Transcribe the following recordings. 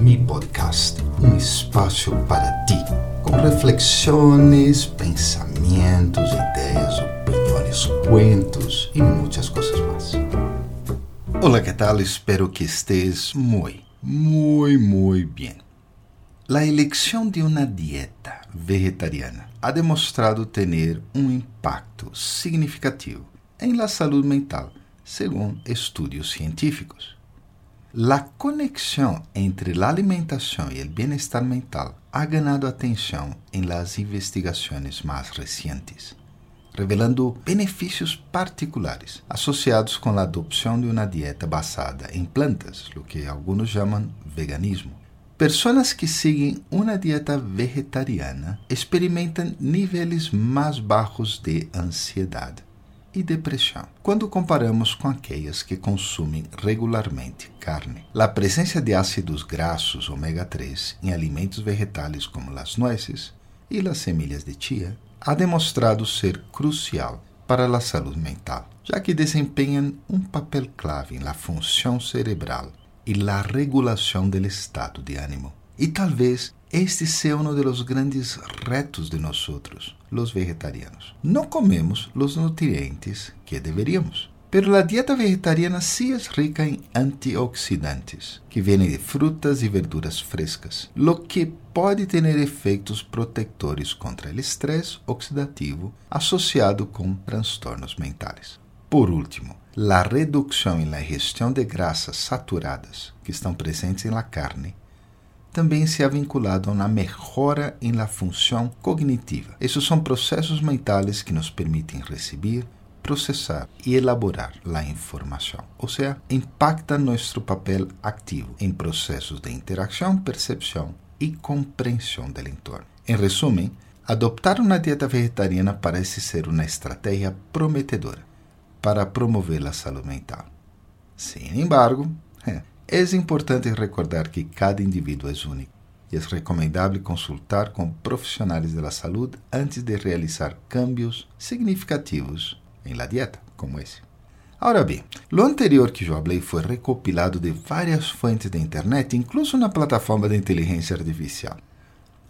Mi Podcast, um espaço para ti, com reflexões, pensamentos, ideias, opiniões, cuentos e muitas coisas mais. Olá, que tal? Espero que estés muy, muy, muy bien. La elección de una dieta vegetariana ha demostrado tener un impacto significativo en la salud mental, según estudios científicos. La conexión entre la alimentación y el bienestar mental ha ganado atención en las investigaciones más recientes, revelando benefícios particulares asociados con la adopción de una dieta basada en plantas, lo que algunos llaman veganismo. Personas que seguem uma dieta vegetariana experimentam níveis mais baixos de ansiedade e depressão, quando comparamos com aquelas que consumem regularmente carne. A presença de ácidos graxos ômega 3 em alimentos vegetais como as nueces e as semilhas de chia ha demonstrado ser crucial para a saúde mental, já que desempenham um papel clave na função cerebral e na regulação do estado de ânimo. E talvez este uno de los grandes retos de nosotros, los vegetarianos. No comemos los nutrientes que deberíamos. Pero la dieta vegetariana sí es rica en antioxidantes, que vienen de frutas y verduras frescas, lo que puede tener efectos protectores contra el estrés oxidativo asociado con trastornos mentales. Por último, la reducción en la ingestión de grasas saturadas que estão presentes en la carne também se ha vinculado a uma melhora em la função cognitiva. Esses são processos mentais que nos permitem receber, processar e elaborar a informação, ou seja, impacta nosso papel ativo em processos de interação, percepção e compreensão do entorno. Em resumo, adoptar uma dieta vegetariana parece ser uma estratégia prometedora para promover a saúde mental. Sin embargo, é importante recordar que cada indivíduo é único e é recomendável consultar com profissionais da saúde antes de realizar cambios significativos em la dieta, como esse. Agora bem, o anterior que eu falei foi recopilado de várias fontes da internet, incluso na plataforma de inteligência artificial.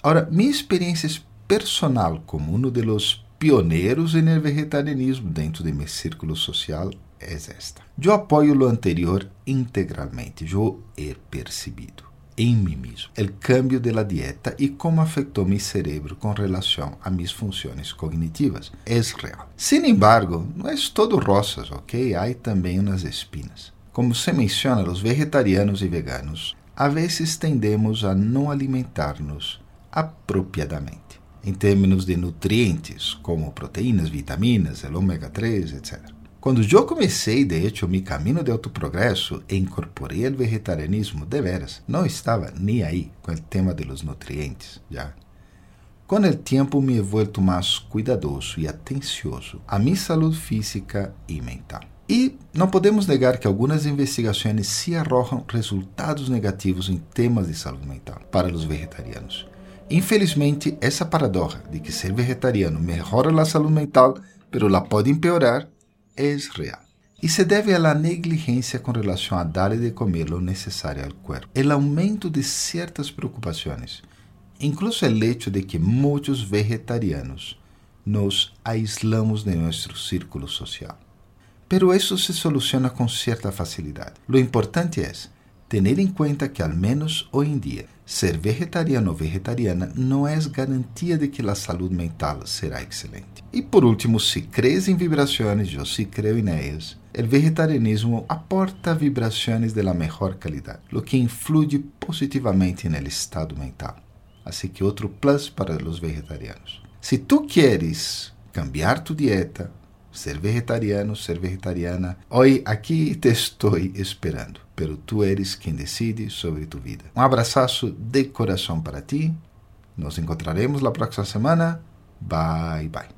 Agora, minha experiência personal como um dos pioneiros no vegetarianismo dentro de meu círculo social é esta. Eu apoio o anterior integralmente. Eu he percebido em mim mesmo o cambio de la dieta e como afetou meu cerebro com relação a minhas funções cognitivas. É real. Sin embargo, não é todo rosas, ok? Há também umas espinas. Como se menciona, os vegetarianos e veganos a vezes tendemos a não alimentar-nos apropriadamente, em termos de nutrientes, como proteínas, vitaminas, o ômega 3, etc. Quando eu comecei, de hecho, meu caminho de autoprogresso e incorporei o vegetarianismo de veras, não estava nem aí com o tema de los nutrientes, já. Com o tempo me he vuelto mais cuidadoso e atencioso a minha saúde física e mental. E não podemos negar que algumas investigações se arrojam resultados negativos em temas de saúde mental para os vegetarianos. Infelizmente, essa paradoxa de que ser vegetariano melhora a saúde mental, pero la pode empeorar, é real e se deve à negligência com relação a dar de comer o necessário ao corpo. O aumento de certas preocupações, incluso o hecho de que muitos vegetarianos nos aislamos de nosso círculo social. Pero isso se soluciona com certa facilidade. Lo importante é Tener em conta que, al menos hoje em dia, ser vegetariano ou vegetariana não é garantia de que a saúde mental será excelente. E por último, se crees em vibrações, eu se creio em elas, o vegetarianismo aporta vibrações de la mejor calidad, lo que influye positivamente no estado mental. Assim que outro plus para os vegetarianos. Se tu queres cambiar tu dieta, ser vegetariano, ser vegetariana, hoy aqui te estou esperando, pero tu eres quem decide sobre tu vida. Um abraço de coração para ti. Nos encontraremos la próxima semana. Bye bye.